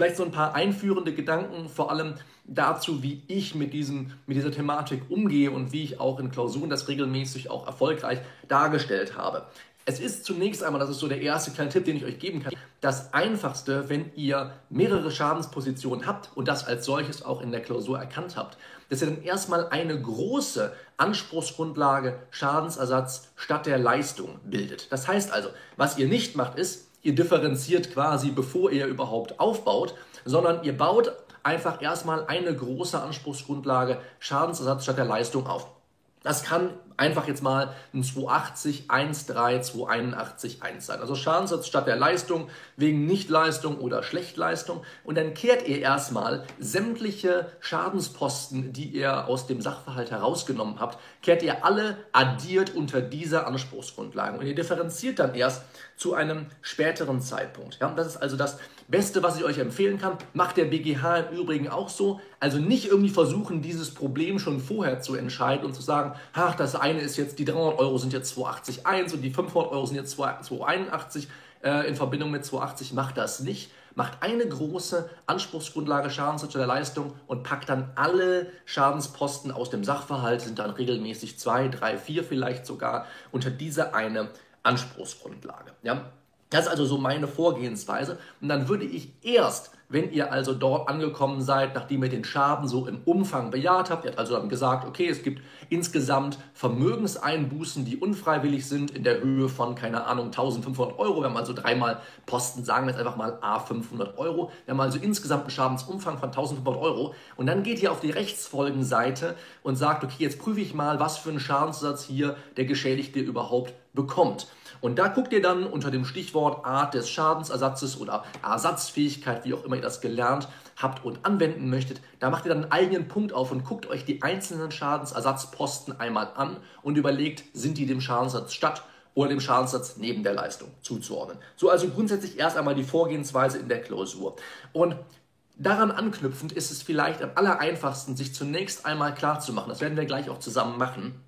vielleicht so ein paar einführende Gedanken, vor allem dazu, wie ich mit, diesem, mit dieser Thematik umgehe und wie ich auch in Klausuren das regelmäßig auch erfolgreich dargestellt habe. Es ist zunächst einmal, das ist so der erste kleine Tipp, den ich euch geben kann, das Einfachste, wenn ihr mehrere Schadenspositionen habt und das als solches auch in der Klausur erkannt habt, dass ihr dann erstmal eine große Anspruchsgrundlage Schadensersatz statt der Leistung bildet. Das heißt also, was ihr nicht macht, ist, ihr differenziert quasi, bevor ihr überhaupt aufbaut, sondern ihr baut einfach erstmal eine große Anspruchsgrundlage Schadensersatz statt der Leistung auf. Das kann einfach jetzt mal ein 280, 1,3, 281, 1 sein. Also Schadensersatz statt der Leistung wegen Nichtleistung oder Schlechtleistung. Und dann kehrt ihr erstmal sämtliche Schadensposten, die ihr aus dem Sachverhalt herausgenommen habt, kehrt ihr alle addiert unter dieser Anspruchsgrundlage. Und ihr differenziert dann erst zu einem späteren Zeitpunkt. Ja, das ist also das Beste, was ich euch empfehlen kann. Macht der BGH im Übrigen auch so. Also nicht irgendwie versuchen, dieses Problem schon vorher zu entscheiden und zu sagen, ach, das eine ist jetzt, die 300 Euro sind jetzt 280,1 und die 500 Euro sind jetzt 281 äh, in Verbindung mit 280. Macht das nicht. Macht eine große Anspruchsgrundlage Schadensersatz der Leistung und packt dann alle Schadensposten aus dem Sachverhalt, sind dann regelmäßig zwei, drei, vier vielleicht sogar, unter diese eine Anspruchsgrundlage. Ja? Das ist also so meine Vorgehensweise. Und dann würde ich erst, wenn ihr also dort angekommen seid, nachdem ihr den Schaden so im Umfang bejaht habt, ihr habt also dann gesagt, okay, es gibt insgesamt Vermögenseinbußen, die unfreiwillig sind, in der Höhe von, keine Ahnung, 1500 Euro. Wir haben also dreimal Posten, sagen wir jetzt einfach mal A 500 Euro. Wir haben also insgesamt einen Schadensumfang von 1500 Euro. Und dann geht ihr auf die Rechtsfolgenseite und sagt, okay, jetzt prüfe ich mal, was für einen Schadenssatz hier der Geschädigte überhaupt bekommt. Und da guckt ihr dann unter dem Stichwort Art des Schadensersatzes oder Ersatzfähigkeit, wie auch immer ihr das gelernt habt und anwenden möchtet, da macht ihr dann einen eigenen Punkt auf und guckt euch die einzelnen Schadensersatzposten einmal an und überlegt, sind die dem Schadensersatz statt oder dem Schadensersatz neben der Leistung zuzuordnen. So also grundsätzlich erst einmal die Vorgehensweise in der Klausur. Und Daran anknüpfend ist es vielleicht am aller einfachsten, sich zunächst einmal klar zu machen, das werden wir gleich auch zusammen machen,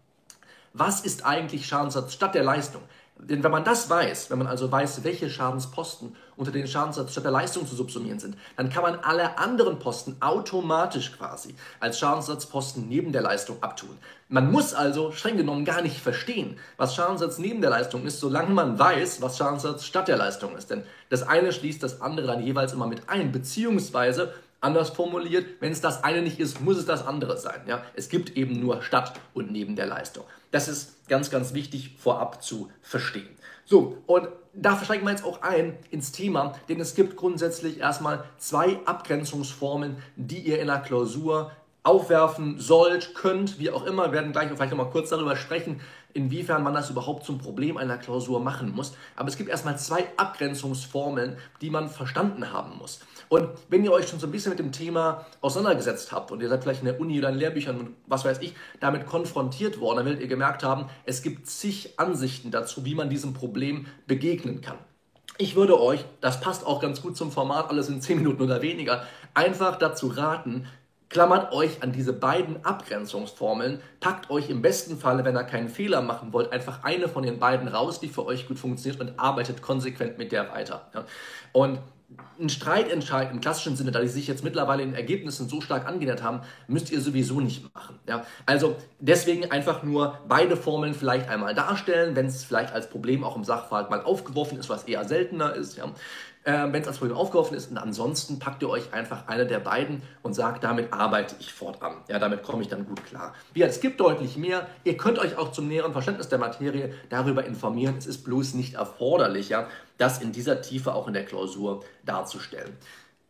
was ist eigentlich Schadensersatz statt der Leistung? Denn wenn man das weiß, wenn man also weiß, welche Schadensposten unter den Schadenssatz statt der Leistung zu subsumieren sind, dann kann man alle anderen Posten automatisch quasi als Schadensersatzposten neben der Leistung abtun. Man muss also streng genommen gar nicht verstehen, was Schadensersatz neben der Leistung ist, solange man weiß, was Schadensersatz statt der Leistung ist. Denn das eine schließt das andere dann jeweils immer mit ein, beziehungsweise Anders formuliert, wenn es das eine nicht ist, muss es das andere sein. Ja? Es gibt eben nur statt und neben der Leistung. Das ist ganz, ganz wichtig vorab zu verstehen. So, und da steigen wir jetzt auch ein ins Thema, denn es gibt grundsätzlich erstmal zwei Abgrenzungsformen, die ihr in der Klausur aufwerfen sollt, könnt, wie auch immer. Wir werden gleich vielleicht nochmal kurz darüber sprechen, inwiefern man das überhaupt zum Problem einer Klausur machen muss. Aber es gibt erstmal zwei Abgrenzungsformeln, die man verstanden haben muss. Und wenn ihr euch schon so ein bisschen mit dem Thema auseinandergesetzt habt und ihr seid vielleicht in der Uni oder in Lehrbüchern und was weiß ich, damit konfrontiert worden, dann werdet ihr gemerkt haben, es gibt zig Ansichten dazu, wie man diesem Problem begegnen kann. Ich würde euch, das passt auch ganz gut zum Format, alles in 10 Minuten oder weniger, einfach dazu raten, Klammert euch an diese beiden Abgrenzungsformeln, packt euch im besten Falle, wenn ihr keinen Fehler machen wollt, einfach eine von den beiden raus, die für euch gut funktioniert und arbeitet konsequent mit der weiter. Und ein Streitentscheid im klassischen Sinne, da die sich jetzt mittlerweile in Ergebnissen so stark angenähert haben, müsst ihr sowieso nicht machen. Ja? Also deswegen einfach nur beide Formeln vielleicht einmal darstellen, wenn es vielleicht als Problem auch im Sachverhalt mal aufgeworfen ist, was eher seltener ist. Ja? Äh, wenn es als Problem aufgeworfen ist. Und ansonsten packt ihr euch einfach eine der beiden und sagt, damit arbeite ich fortan. Ja, damit komme ich dann gut klar. Wie es gibt deutlich mehr. Ihr könnt euch auch zum näheren Verständnis der Materie darüber informieren. Es ist bloß nicht erforderlich, ja, das in dieser Tiefe auch in der Klausur darzustellen.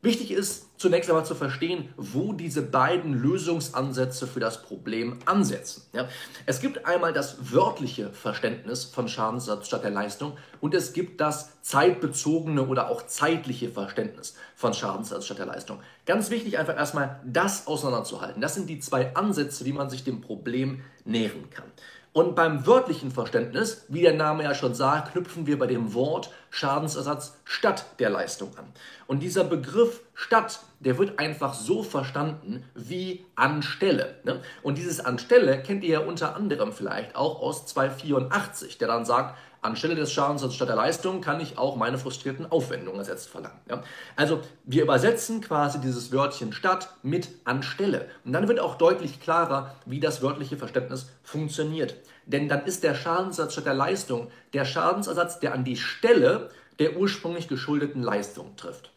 Wichtig ist zunächst einmal zu verstehen, wo diese beiden Lösungsansätze für das Problem ansetzen. Ja, es gibt einmal das wörtliche Verständnis von Schadensersatz statt der Leistung und es gibt das zeitbezogene oder auch zeitliche Verständnis von Schadensersatz statt der Leistung. Ganz wichtig einfach erstmal das auseinanderzuhalten. Das sind die zwei Ansätze, wie man sich dem Problem nähern kann. Und beim wörtlichen Verständnis, wie der Name ja schon sagt, knüpfen wir bei dem Wort Schadensersatz statt der Leistung an. Und dieser Begriff statt, der wird einfach so verstanden wie anstelle. Ne? Und dieses anstelle kennt ihr ja unter anderem vielleicht auch aus 284, der dann sagt, Anstelle des Schadensersatzes statt der Leistung kann ich auch meine frustrierten Aufwendungen ersetzt verlangen. Ja? Also wir übersetzen quasi dieses Wörtchen statt mit anstelle. Und dann wird auch deutlich klarer, wie das wörtliche Verständnis funktioniert. Denn dann ist der Schadensersatz statt der Leistung der Schadensersatz, der an die Stelle der ursprünglich geschuldeten Leistung trifft.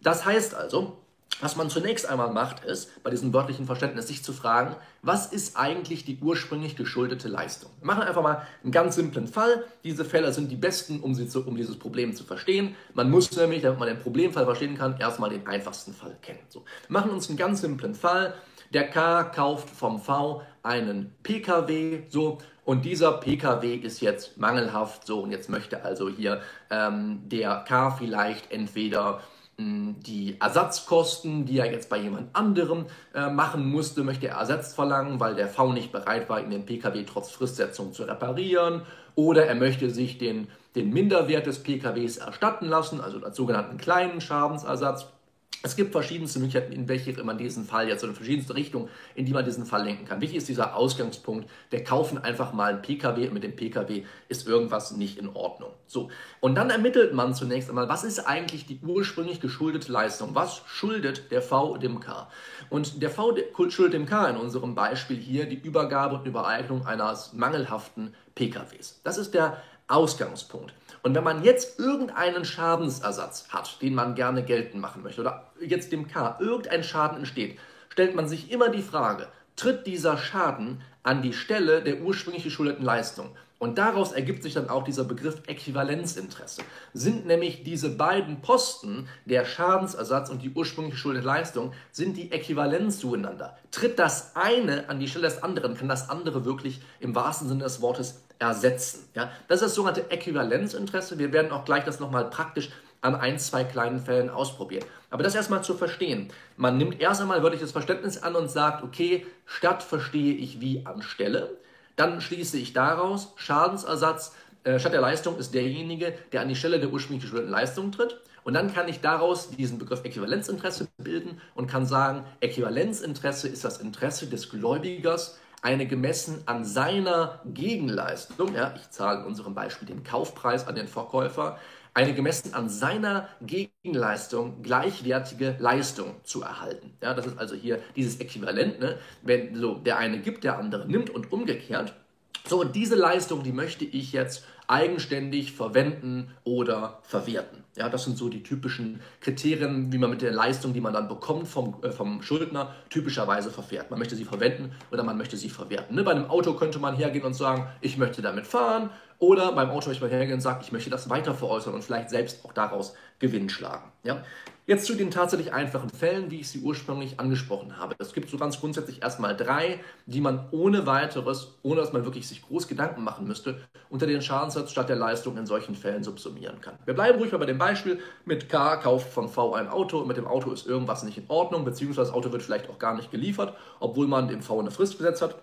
Das heißt also, was man zunächst einmal macht, ist, bei diesem wörtlichen Verständnis, sich zu fragen, was ist eigentlich die ursprünglich geschuldete Leistung? Wir machen einfach mal einen ganz simplen Fall. Diese Fälle sind die besten, um, zu, um dieses Problem zu verstehen. Man muss nämlich, damit man den Problemfall verstehen kann, erstmal den einfachsten Fall kennen. So, wir machen uns einen ganz simplen Fall. Der K kauft vom V einen PKW, so, und dieser PKW ist jetzt mangelhaft, so, und jetzt möchte also hier ähm, der K vielleicht entweder die Ersatzkosten, die er jetzt bei jemand anderem äh, machen musste, möchte er ersetzt verlangen, weil der V nicht bereit war, ihn den Pkw trotz Fristsetzung zu reparieren. Oder er möchte sich den, den Minderwert des Pkws erstatten lassen, also als sogenannten kleinen Schadensersatz. Es gibt verschiedenste Möglichkeiten, in welche man diesen Fall jetzt oder verschiedenste Richtungen, in die man diesen Fall lenken kann. Wichtig ist dieser Ausgangspunkt. Wir kaufen einfach mal einen PKW und mit dem PKW ist irgendwas nicht in Ordnung. So. Und dann ermittelt man zunächst einmal, was ist eigentlich die ursprünglich geschuldete Leistung? Was schuldet der V dem K? Und der V schuldet dem K in unserem Beispiel hier die Übergabe und Übereignung eines mangelhaften PKWs. Das ist der Ausgangspunkt. Und wenn man jetzt irgendeinen Schadensersatz hat, den man gerne geltend machen möchte, oder jetzt dem K irgendein Schaden entsteht, stellt man sich immer die Frage, tritt dieser Schaden an die Stelle der ursprünglich geschuldeten Leistung? Und daraus ergibt sich dann auch dieser Begriff Äquivalenzinteresse. Sind nämlich diese beiden Posten, der Schadensersatz und die ursprüngliche geschuldete Leistung, sind die äquivalent zueinander. Tritt das eine an die Stelle des anderen, kann das andere wirklich im wahrsten Sinne des Wortes ersetzen. Ja? Das ist das sogenannte Äquivalenzinteresse. Wir werden auch gleich das nochmal praktisch an ein, zwei kleinen Fällen ausprobieren. Aber das erstmal zu verstehen. Man nimmt erst einmal wörtliches Verständnis an und sagt, okay, statt verstehe ich wie anstelle. Dann schließe ich daraus, Schadensersatz äh, statt der Leistung ist derjenige, der an die Stelle der ursprünglich geschuldeten Leistung tritt. Und dann kann ich daraus diesen Begriff Äquivalenzinteresse bilden und kann sagen, Äquivalenzinteresse ist das Interesse des Gläubigers eine gemessen an seiner Gegenleistung, ja, ich zahle in unserem Beispiel den Kaufpreis an den Verkäufer, eine gemessen an seiner Gegenleistung gleichwertige Leistung zu erhalten. Ja, das ist also hier dieses Äquivalent, ne? wenn so der eine gibt, der andere nimmt und umgekehrt. So, und diese Leistung, die möchte ich jetzt eigenständig verwenden oder verwerten. Ja, das sind so die typischen Kriterien, wie man mit der Leistung, die man dann bekommt vom, äh, vom Schuldner, typischerweise verfährt. Man möchte sie verwenden oder man möchte sie verwerten. Ne? Bei einem Auto könnte man hergehen und sagen, ich möchte damit fahren. Oder beim Auto möchte man hergehen und sagen, ich möchte das weiter veräußern und vielleicht selbst auch daraus Gewinn schlagen. Ja? Jetzt zu den tatsächlich einfachen Fällen, wie ich sie ursprünglich angesprochen habe. Es gibt so ganz grundsätzlich erstmal drei, die man ohne weiteres, ohne dass man wirklich sich groß Gedanken machen müsste, unter den Schadenssatz statt der Leistung in solchen Fällen subsumieren kann. Wir bleiben ruhig mal bei dem Beispiel mit K kauft von V ein Auto und mit dem Auto ist irgendwas nicht in Ordnung, beziehungsweise das Auto wird vielleicht auch gar nicht geliefert, obwohl man dem V eine Frist gesetzt hat.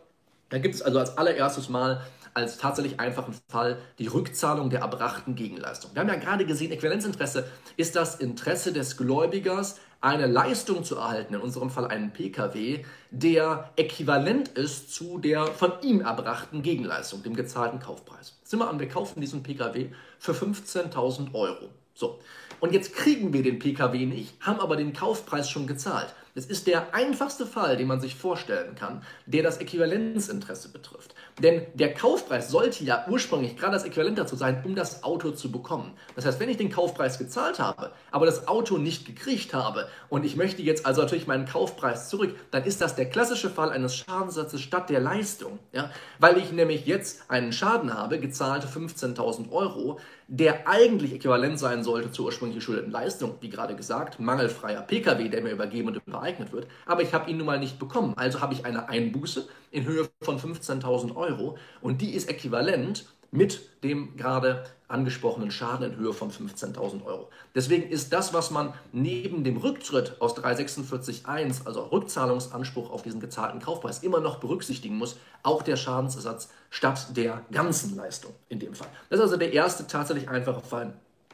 Da gibt es also als allererstes Mal als tatsächlich einfachen Fall die Rückzahlung der erbrachten Gegenleistung. Wir haben ja gerade gesehen, Äquivalenzinteresse ist das Interesse des Gläubigers, eine Leistung zu erhalten, in unserem Fall einen Pkw, der äquivalent ist zu der von ihm erbrachten Gegenleistung, dem gezahlten Kaufpreis. Sind wir an, wir kaufen diesen Pkw für 15.000 Euro. So, und jetzt kriegen wir den Pkw nicht, haben aber den Kaufpreis schon gezahlt. Das ist der einfachste Fall, den man sich vorstellen kann, der das Äquivalenzinteresse betrifft. Denn der Kaufpreis sollte ja ursprünglich gerade das Äquivalent dazu sein, um das Auto zu bekommen. Das heißt, wenn ich den Kaufpreis gezahlt habe, aber das Auto nicht gekriegt habe und ich möchte jetzt also natürlich meinen Kaufpreis zurück, dann ist das der klassische Fall eines Schadensatzes statt der Leistung. Ja? Weil ich nämlich jetzt einen Schaden habe, gezahlte 15.000 Euro, der eigentlich äquivalent sein sollte zur ursprünglich geschuldeten Leistung, wie gerade gesagt, mangelfreier Pkw, der mir übergeben und übereignet wird, aber ich habe ihn nun mal nicht bekommen. Also habe ich eine Einbuße in Höhe von 15.000 Euro und die ist äquivalent mit dem gerade angesprochenen Schaden in Höhe von 15.000 Euro. Deswegen ist das, was man neben dem Rücktritt aus 346.1, also Rückzahlungsanspruch auf diesen gezahlten Kaufpreis, immer noch berücksichtigen muss, auch der Schadensersatz statt der ganzen Leistung in dem Fall. Das ist also der erste tatsächlich einfache Fall,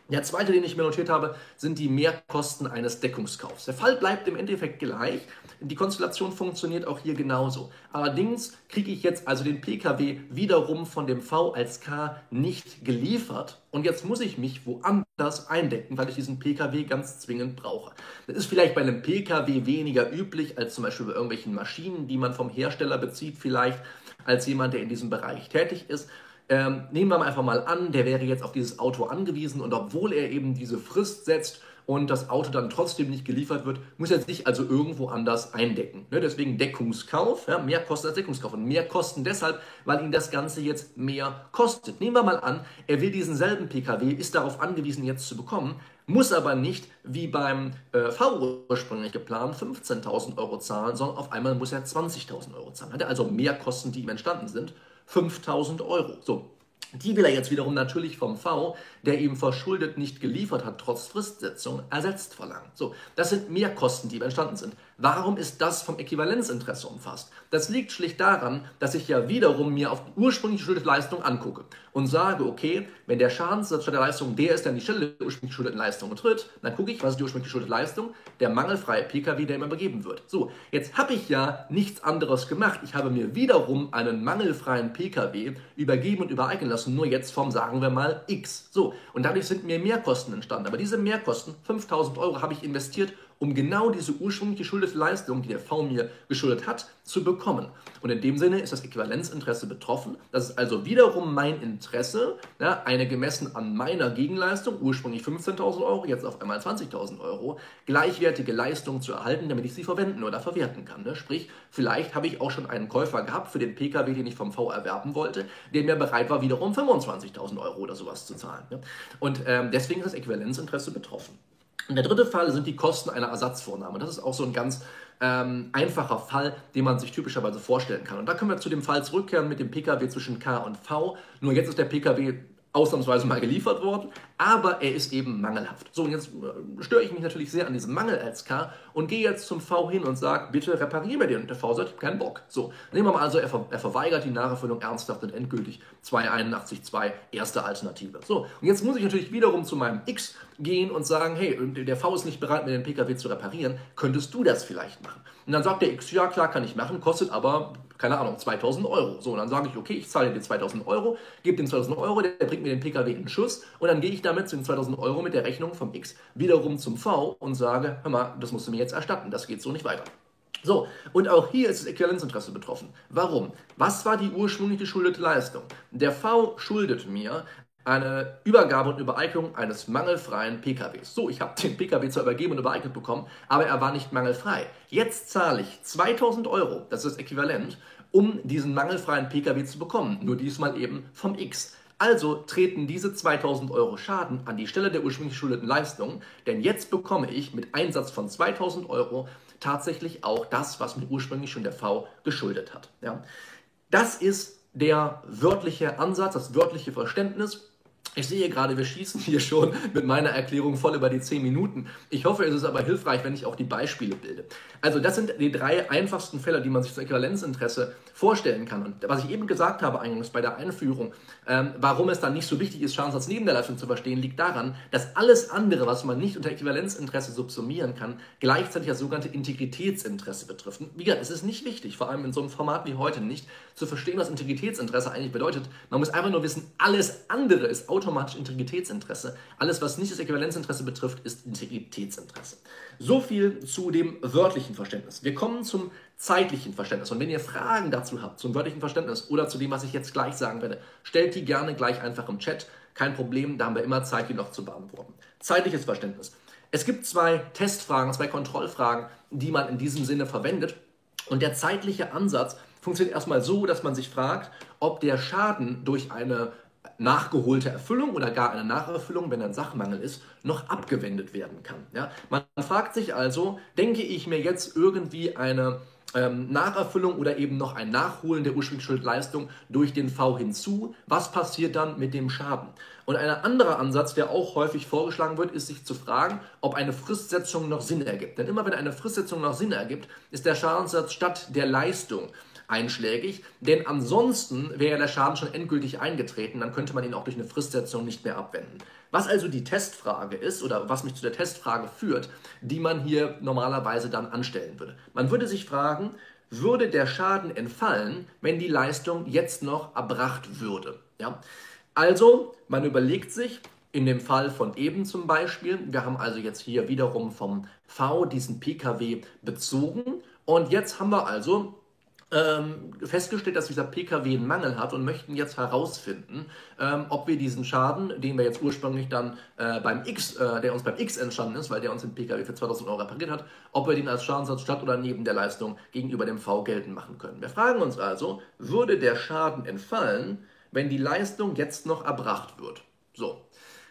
Der zweite, den ich mir notiert habe, sind die Mehrkosten eines Deckungskaufs. Der Fall bleibt im Endeffekt gleich. Die Konstellation funktioniert auch hier genauso. Allerdings kriege ich jetzt also den Pkw wiederum von dem V als K nicht geliefert. Und jetzt muss ich mich woanders eindecken, weil ich diesen Pkw ganz zwingend brauche. Das ist vielleicht bei einem Pkw weniger üblich als zum Beispiel bei irgendwelchen Maschinen, die man vom Hersteller bezieht, vielleicht als jemand, der in diesem Bereich tätig ist. Ähm, nehmen wir mal einfach mal an, der wäre jetzt auf dieses Auto angewiesen und obwohl er eben diese Frist setzt und das Auto dann trotzdem nicht geliefert wird, muss er sich also irgendwo anders eindecken. Ne? Deswegen Deckungskauf, ja, mehr Kosten als Deckungskauf und mehr Kosten deshalb, weil ihn das Ganze jetzt mehr kostet. Nehmen wir mal an, er will diesen selben PKW, ist darauf angewiesen jetzt zu bekommen, muss aber nicht wie beim äh, V ursprünglich geplant 15.000 Euro zahlen, sondern auf einmal muss er 20.000 Euro zahlen. Hat er also mehr Kosten, die ihm entstanden sind 5000 Euro. So, die will er jetzt wiederum natürlich vom V, der ihm verschuldet nicht geliefert hat, trotz Fristsetzung, ersetzt verlangen. So, das sind Mehrkosten, die entstanden sind. Warum ist das vom Äquivalenzinteresse umfasst? Das liegt schlicht daran, dass ich ja wiederum mir auf die ursprünglich geschuldete Leistung angucke und sage, okay, wenn der Schadenssatz der Leistung der ist, der an die Stelle der ursprünglich geschuldeten Leistung tritt, dann gucke ich, was ist die ursprünglich geschuldete Leistung? Der mangelfreie Pkw, der immer übergeben wird. So, jetzt habe ich ja nichts anderes gemacht. Ich habe mir wiederum einen mangelfreien Pkw übergeben und übereignen lassen, nur jetzt vom, sagen wir mal, X. So, und dadurch sind mir Mehrkosten entstanden. Aber diese Mehrkosten, 5000 Euro, habe ich investiert, um genau diese ursprünglich geschuldete Leistung, die der V mir geschuldet hat, zu bekommen. Und in dem Sinne ist das Äquivalenzinteresse betroffen. Das ist also wiederum mein Interesse, ja, eine gemessen an meiner Gegenleistung, ursprünglich 15.000 Euro, jetzt auf einmal 20.000 Euro, gleichwertige Leistung zu erhalten, damit ich sie verwenden oder verwerten kann. Ne? Sprich, vielleicht habe ich auch schon einen Käufer gehabt für den Pkw, den ich vom V erwerben wollte, der mir bereit war, wiederum 25.000 Euro oder sowas zu zahlen. Ne? Und ähm, deswegen ist das Äquivalenzinteresse betroffen. Und der dritte Fall sind die Kosten einer Ersatzvornahme. Das ist auch so ein ganz ähm, einfacher Fall, den man sich typischerweise vorstellen kann. Und da können wir zu dem Fall zurückkehren mit dem Pkw zwischen K und V. Nur jetzt ist der Pkw ausnahmsweise mal geliefert worden, aber er ist eben mangelhaft. So, und jetzt äh, störe ich mich natürlich sehr an diesem Mangel als K und gehe jetzt zum V hin und sage, bitte repariere mir den. Und der V sagt, keinen Bock. So, nehmen wir mal also, er, ver er verweigert die Nacherfüllung ernsthaft und endgültig 281.2, erste Alternative. So, und jetzt muss ich natürlich wiederum zu meinem X gehen und sagen, hey, der V ist nicht bereit, mir den Pkw zu reparieren, könntest du das vielleicht machen? Und dann sagt der X, ja klar, kann ich machen, kostet aber keine Ahnung, 2000 Euro. So, und dann sage ich, okay, ich zahle dir 2000 Euro, gebe den 2000 Euro, der bringt mir den PKW in Schuss und dann gehe ich damit zu den 2000 Euro mit der Rechnung vom X wiederum zum V und sage, hör mal, das musst du mir jetzt erstatten, das geht so nicht weiter. So, und auch hier ist das Äquivalenzinteresse betroffen. Warum? Was war die ursprünglich geschuldete Leistung? Der V schuldet mir eine Übergabe und Übereignung eines mangelfreien PKWs. So, ich habe den PKW zwar übergeben und übereignet bekommen, aber er war nicht mangelfrei. Jetzt zahle ich 2000 Euro, das ist das Äquivalent, um diesen mangelfreien PKW zu bekommen. Nur diesmal eben vom X. Also treten diese 2000 Euro Schaden an die Stelle der ursprünglich geschuldeten Leistung, denn jetzt bekomme ich mit Einsatz von 2000 Euro tatsächlich auch das, was mir ursprünglich schon der V geschuldet hat. Ja. Das ist der wörtliche Ansatz, das wörtliche Verständnis ich sehe gerade, wir schießen hier schon mit meiner Erklärung voll über die 10 Minuten. Ich hoffe, es ist aber hilfreich, wenn ich auch die Beispiele bilde. Also das sind die drei einfachsten Fälle, die man sich zum Äquivalenzinteresse vorstellen kann. Und was ich eben gesagt habe eingangs bei der Einführung, ähm, warum es dann nicht so wichtig ist, Schadensersatz neben der Leistung zu verstehen, liegt daran, dass alles andere, was man nicht unter Äquivalenzinteresse subsumieren kann, gleichzeitig das sogenannte Integritätsinteresse betrifft. Wie gesagt, es ist nicht wichtig, vor allem in so einem Format wie heute nicht, zu verstehen, was Integritätsinteresse eigentlich bedeutet. Man muss einfach nur wissen, alles andere ist automatisch Integritätsinteresse. Alles, was nicht das Äquivalenzinteresse betrifft, ist Integritätsinteresse. So viel zu dem wörtlichen Verständnis. Wir kommen zum zeitlichen Verständnis. Und wenn ihr Fragen dazu habt, zum wörtlichen Verständnis oder zu dem, was ich jetzt gleich sagen werde, stellt die gerne gleich einfach im Chat. Kein Problem, da haben wir immer Zeit, die noch zu beantworten. Zeitliches Verständnis. Es gibt zwei Testfragen, zwei Kontrollfragen, die man in diesem Sinne verwendet. Und der zeitliche Ansatz funktioniert erstmal so, dass man sich fragt, ob der Schaden durch eine nachgeholte Erfüllung oder gar eine Nacherfüllung, wenn ein Sachmangel ist, noch abgewendet werden kann. Ja? Man fragt sich also, denke ich mir jetzt irgendwie eine ähm, Nacherfüllung oder eben noch ein Nachholen der ursprünglichen Schuldleistung durch den V hinzu, was passiert dann mit dem Schaden? Und ein anderer Ansatz, der auch häufig vorgeschlagen wird, ist sich zu fragen, ob eine Fristsetzung noch Sinn ergibt. Denn immer wenn eine Fristsetzung noch Sinn ergibt, ist der Schadensersatz statt der Leistung einschlägig, denn ansonsten wäre der Schaden schon endgültig eingetreten, dann könnte man ihn auch durch eine Fristsetzung nicht mehr abwenden. Was also die Testfrage ist oder was mich zu der Testfrage führt, die man hier normalerweise dann anstellen würde. Man würde sich fragen, würde der Schaden entfallen, wenn die Leistung jetzt noch erbracht würde? Ja? Also, man überlegt sich, in dem Fall von eben zum Beispiel, wir haben also jetzt hier wiederum vom V diesen PKW bezogen und jetzt haben wir also ähm, festgestellt, dass dieser PKW einen Mangel hat und möchten jetzt herausfinden, ähm, ob wir diesen Schaden, den wir jetzt ursprünglich dann äh, beim X, äh, der uns beim X entstanden ist, weil der uns den PKW für 2000 Euro repariert hat, ob wir den als Schadenssatz statt oder neben der Leistung gegenüber dem V geltend machen können. Wir fragen uns also, würde der Schaden entfallen, wenn die Leistung jetzt noch erbracht wird? So.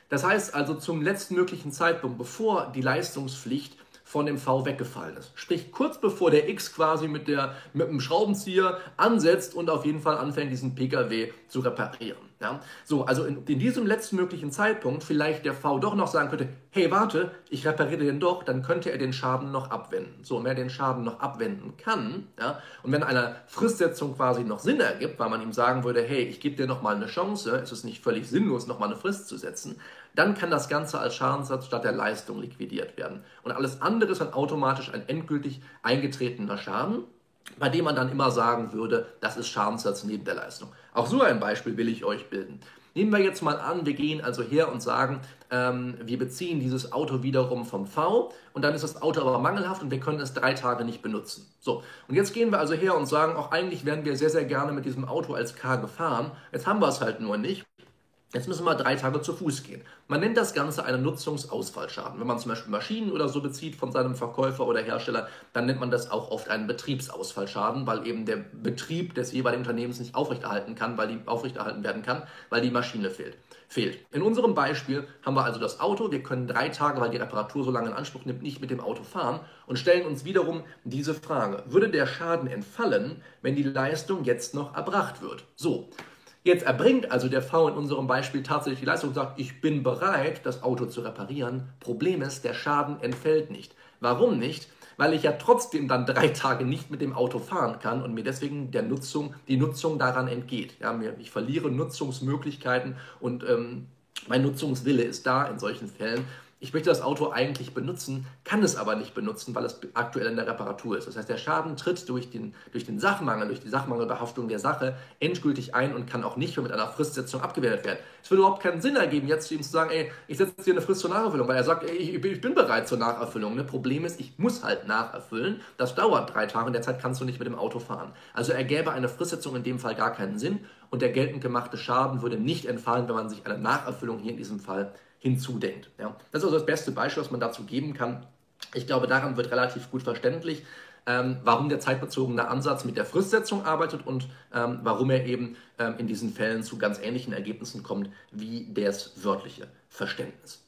Das heißt also zum letzten möglichen Zeitpunkt, bevor die Leistungspflicht von dem V weggefallen ist. Sprich, kurz bevor der X quasi mit, der, mit dem Schraubenzieher ansetzt und auf jeden Fall anfängt, diesen Pkw zu reparieren. Ja? So, also in, in, diesem letzten möglichen Zeitpunkt vielleicht der V doch noch sagen könnte, hey, warte, ich repariere den doch, dann könnte er den Schaden noch abwenden. So, und wer den Schaden noch abwenden kann, ja, und wenn eine Fristsetzung quasi noch Sinn ergibt, weil man ihm sagen würde, hey, ich gebe dir noch mal eine Chance, ist es nicht völlig sinnlos, noch mal eine Frist zu setzen, dann kann das Ganze als Schadenssatz statt der Leistung liquidiert werden. Und alles andere ist dann automatisch ein endgültig eingetretener Schaden, bei dem man dann immer sagen würde, das ist Schadenssatz neben der Leistung. Auch so ein Beispiel will ich euch bilden. Nehmen wir jetzt mal an, wir gehen also her und sagen, ähm, wir beziehen dieses Auto wiederum vom V und dann ist das Auto aber mangelhaft und wir können es drei Tage nicht benutzen. So, und jetzt gehen wir also her und sagen, auch eigentlich wären wir sehr, sehr gerne mit diesem Auto als K gefahren. Jetzt haben wir es halt nur nicht. Jetzt müssen wir drei Tage zu Fuß gehen. Man nennt das Ganze einen Nutzungsausfallschaden. Wenn man zum Beispiel Maschinen oder so bezieht von seinem Verkäufer oder Hersteller, dann nennt man das auch oft einen Betriebsausfallschaden, weil eben der Betrieb des jeweiligen Unternehmens nicht aufrechterhalten kann, weil die aufrechterhalten werden kann, weil die Maschine fehlt. fehlt. In unserem Beispiel haben wir also das Auto. Wir können drei Tage, weil die Reparatur so lange in Anspruch nimmt, nicht mit dem Auto fahren und stellen uns wiederum diese Frage: Würde der Schaden entfallen, wenn die Leistung jetzt noch erbracht wird? So. Jetzt erbringt also der V in unserem Beispiel tatsächlich die Leistung und sagt, ich bin bereit, das Auto zu reparieren. Problem ist, der Schaden entfällt nicht. Warum nicht? Weil ich ja trotzdem dann drei Tage nicht mit dem Auto fahren kann und mir deswegen der Nutzung, die Nutzung daran entgeht. Ja, ich verliere Nutzungsmöglichkeiten und ähm, mein Nutzungswille ist da in solchen Fällen ich möchte das Auto eigentlich benutzen, kann es aber nicht benutzen, weil es aktuell in der Reparatur ist. Das heißt, der Schaden tritt durch den, durch den Sachmangel, durch die Sachmangelbehaftung der Sache endgültig ein und kann auch nicht mehr mit einer Fristsetzung abgewendet werden. Es würde überhaupt keinen Sinn ergeben, jetzt zu ihm zu sagen, ey, ich setze dir eine Frist zur Nacherfüllung, weil er sagt, ey, ich, ich, bin bereit zur Nacherfüllung. Ne? Problem ist, ich muss halt nacherfüllen. Das dauert drei Tage und derzeit kannst du nicht mit dem Auto fahren. Also ergäbe eine Fristsetzung in dem Fall gar keinen Sinn und der geltend gemachte Schaden würde nicht entfallen, wenn man sich eine Nacherfüllung hier in diesem Fall hinzudenkt. Ja. Das ist also das beste Beispiel, was man dazu geben kann. Ich glaube, daran wird relativ gut verständlich, ähm, warum der zeitbezogene Ansatz mit der Fristsetzung arbeitet und ähm, warum er eben ähm, in diesen Fällen zu ganz ähnlichen Ergebnissen kommt wie das wörtliche Verständnis.